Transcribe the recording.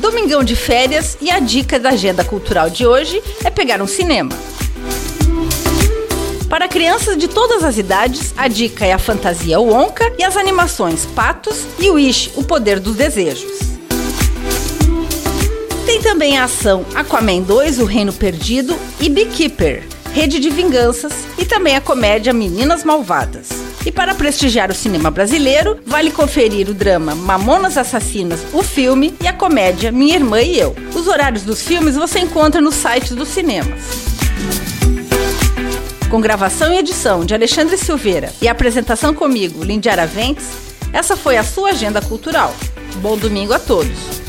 Domingão de férias e a dica da agenda cultural de hoje é pegar um cinema. Para crianças de todas as idades, a dica é a fantasia Wonka e as animações Patos e Wish, o poder dos desejos. Tem também a ação Aquaman 2, O Reino Perdido e Beekeeper, Rede de Vinganças e também a comédia Meninas Malvadas. E para prestigiar o cinema brasileiro, vale conferir o drama Mamonas Assassinas, o filme, e a comédia Minha Irmã e Eu. Os horários dos filmes você encontra no site dos cinemas. Com gravação e edição de Alexandre Silveira e apresentação comigo, Lindy Araventes, essa foi a sua agenda cultural. Bom domingo a todos!